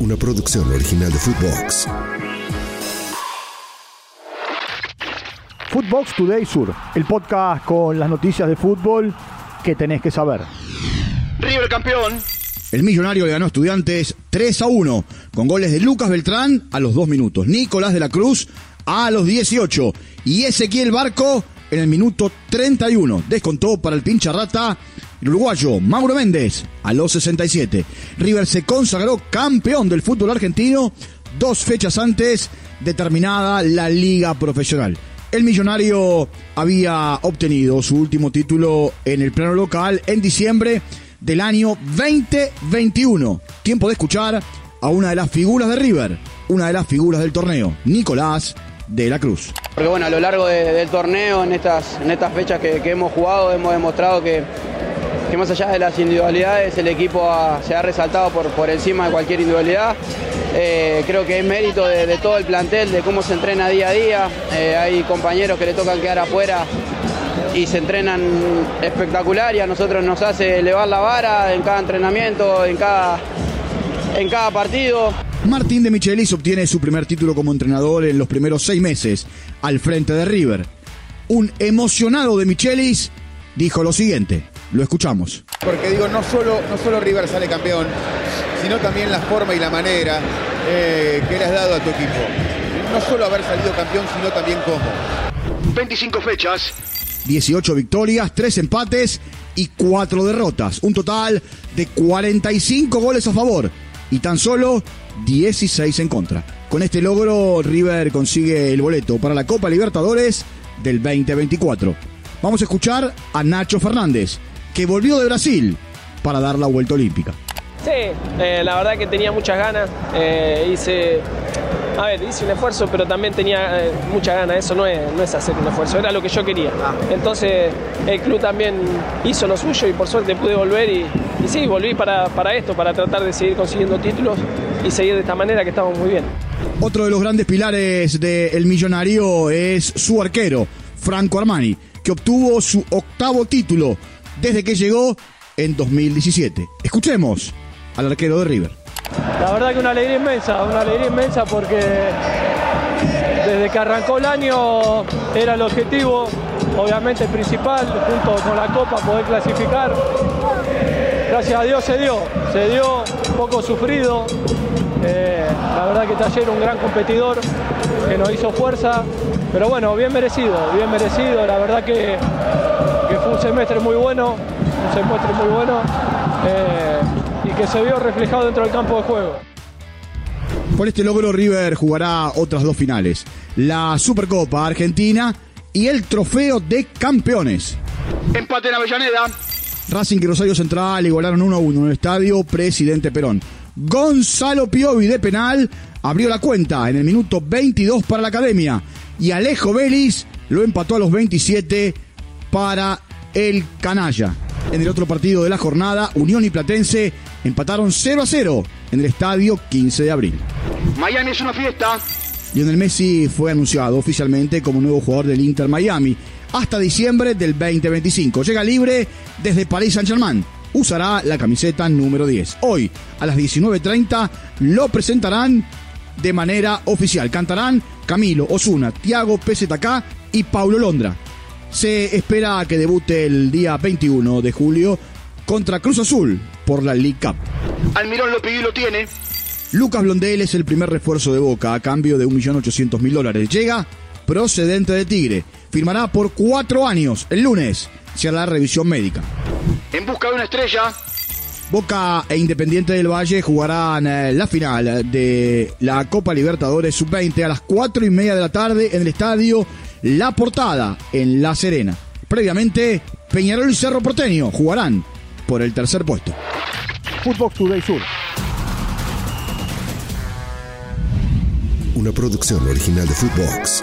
una producción original de Footbox. Footbox Today Sur, el podcast con las noticias de fútbol que tenés que saber. River campeón. El millonario le ganó a estudiantes 3 a 1, con goles de Lucas Beltrán a los 2 minutos, Nicolás de la Cruz a los 18 y Ezequiel Barco en el minuto 31. Descontó para el pincha rata el uruguayo Mauro Méndez a los 67. River se consagró campeón del fútbol argentino dos fechas antes de terminada la liga profesional. El millonario había obtenido su último título en el plano local en diciembre del año 2021. Tiempo de escuchar a una de las figuras de River, una de las figuras del torneo, Nicolás de la Cruz. Porque bueno, a lo largo de- del torneo, en estas, en estas fechas que, hemos jugado, hemos demostrado que, más allá de las individualidades, el equipo se ha resaltado por, por encima de cualquier individualidad. Eh, creo que es mérito de, de todo el plantel, de cómo se entrena día a día. Eh, hay compañeros que le tocan quedar afuera y se entrenan espectacular y a nosotros nos hace elevar la vara en cada entrenamiento, en cada, en cada partido. Martín de Michelis obtiene su primer título como entrenador en los primeros seis meses al frente de River. Un emocionado de Michelis dijo lo siguiente, lo escuchamos. Porque digo, no solo, no solo River sale campeón, sino también la forma y la manera eh, que le has dado a tu equipo. No solo haber salido campeón, sino también cómo. 25 fechas. 18 victorias, 3 empates y 4 derrotas. Un total de 45 goles a favor y tan solo 16 en contra. Con este logro, River consigue el boleto para la Copa Libertadores del 2024. Vamos a escuchar a Nacho Fernández, que volvió de Brasil para dar la vuelta olímpica. Sí, eh, la verdad que tenía muchas ganas. eh, hice, a ver, hice un esfuerzo, pero también tenía eh, muchas ganas. Eso no es, no es hacer un esfuerzo, era lo que yo quería. Entonces el club también hizo lo suyo y por suerte pude volver y, y sí, volví para, para esto, para tratar de seguir consiguiendo títulos y seguir de esta manera que estamos muy bien. Otro de los grandes pilares del millonario es su arquero, Franco Armani, que obtuvo su octavo título desde que llegó en 2017. Escuchemos al arquero de River. La verdad que una alegría inmensa, una alegría inmensa porque desde que arrancó el año era el objetivo, obviamente principal, junto con la Copa, poder clasificar. Gracias a Dios se dio, se dio, poco sufrido. Eh, la verdad que Taller un gran competidor que nos hizo fuerza, pero bueno, bien merecido, bien merecido. La verdad que, que fue un semestre muy bueno, un semestre muy bueno eh, que se vio reflejado dentro del campo de juego. Por este logro River jugará otras dos finales, la Supercopa Argentina y el Trofeo de Campeones. Empate en Avellaneda. Racing y Rosario Central igualaron 1 a 1 en el estadio Presidente Perón. Gonzalo Piovi de penal abrió la cuenta en el minuto 22 para la academia y Alejo Vélez lo empató a los 27 para el canalla. En el otro partido de la jornada, Unión y Platense empataron 0 a 0 en el estadio 15 de abril. Miami es una fiesta. Lionel Messi fue anunciado oficialmente como nuevo jugador del Inter Miami hasta diciembre del 2025. Llega libre desde París Saint-Germain. Usará la camiseta número 10. Hoy, a las 19.30, lo presentarán de manera oficial. Cantarán Camilo, Osuna, Tiago PZK y Paulo Londra. Se espera que debute el día 21 de julio contra Cruz Azul por la League Cup. Almirón lo pidió y lo tiene. Lucas Blondel es el primer refuerzo de Boca a cambio de 1.800.000 dólares. Llega procedente de Tigre. Firmará por cuatro años. El lunes se hará la revisión médica. En busca de una estrella. Boca e Independiente del Valle jugarán eh, la final de la Copa Libertadores Sub-20 a las 4 y media de la tarde en el estadio La Portada en La Serena. Previamente, Peñarol y Cerro Porteño jugarán por el tercer puesto. Footbox Today Sur. Una producción original de Footbox.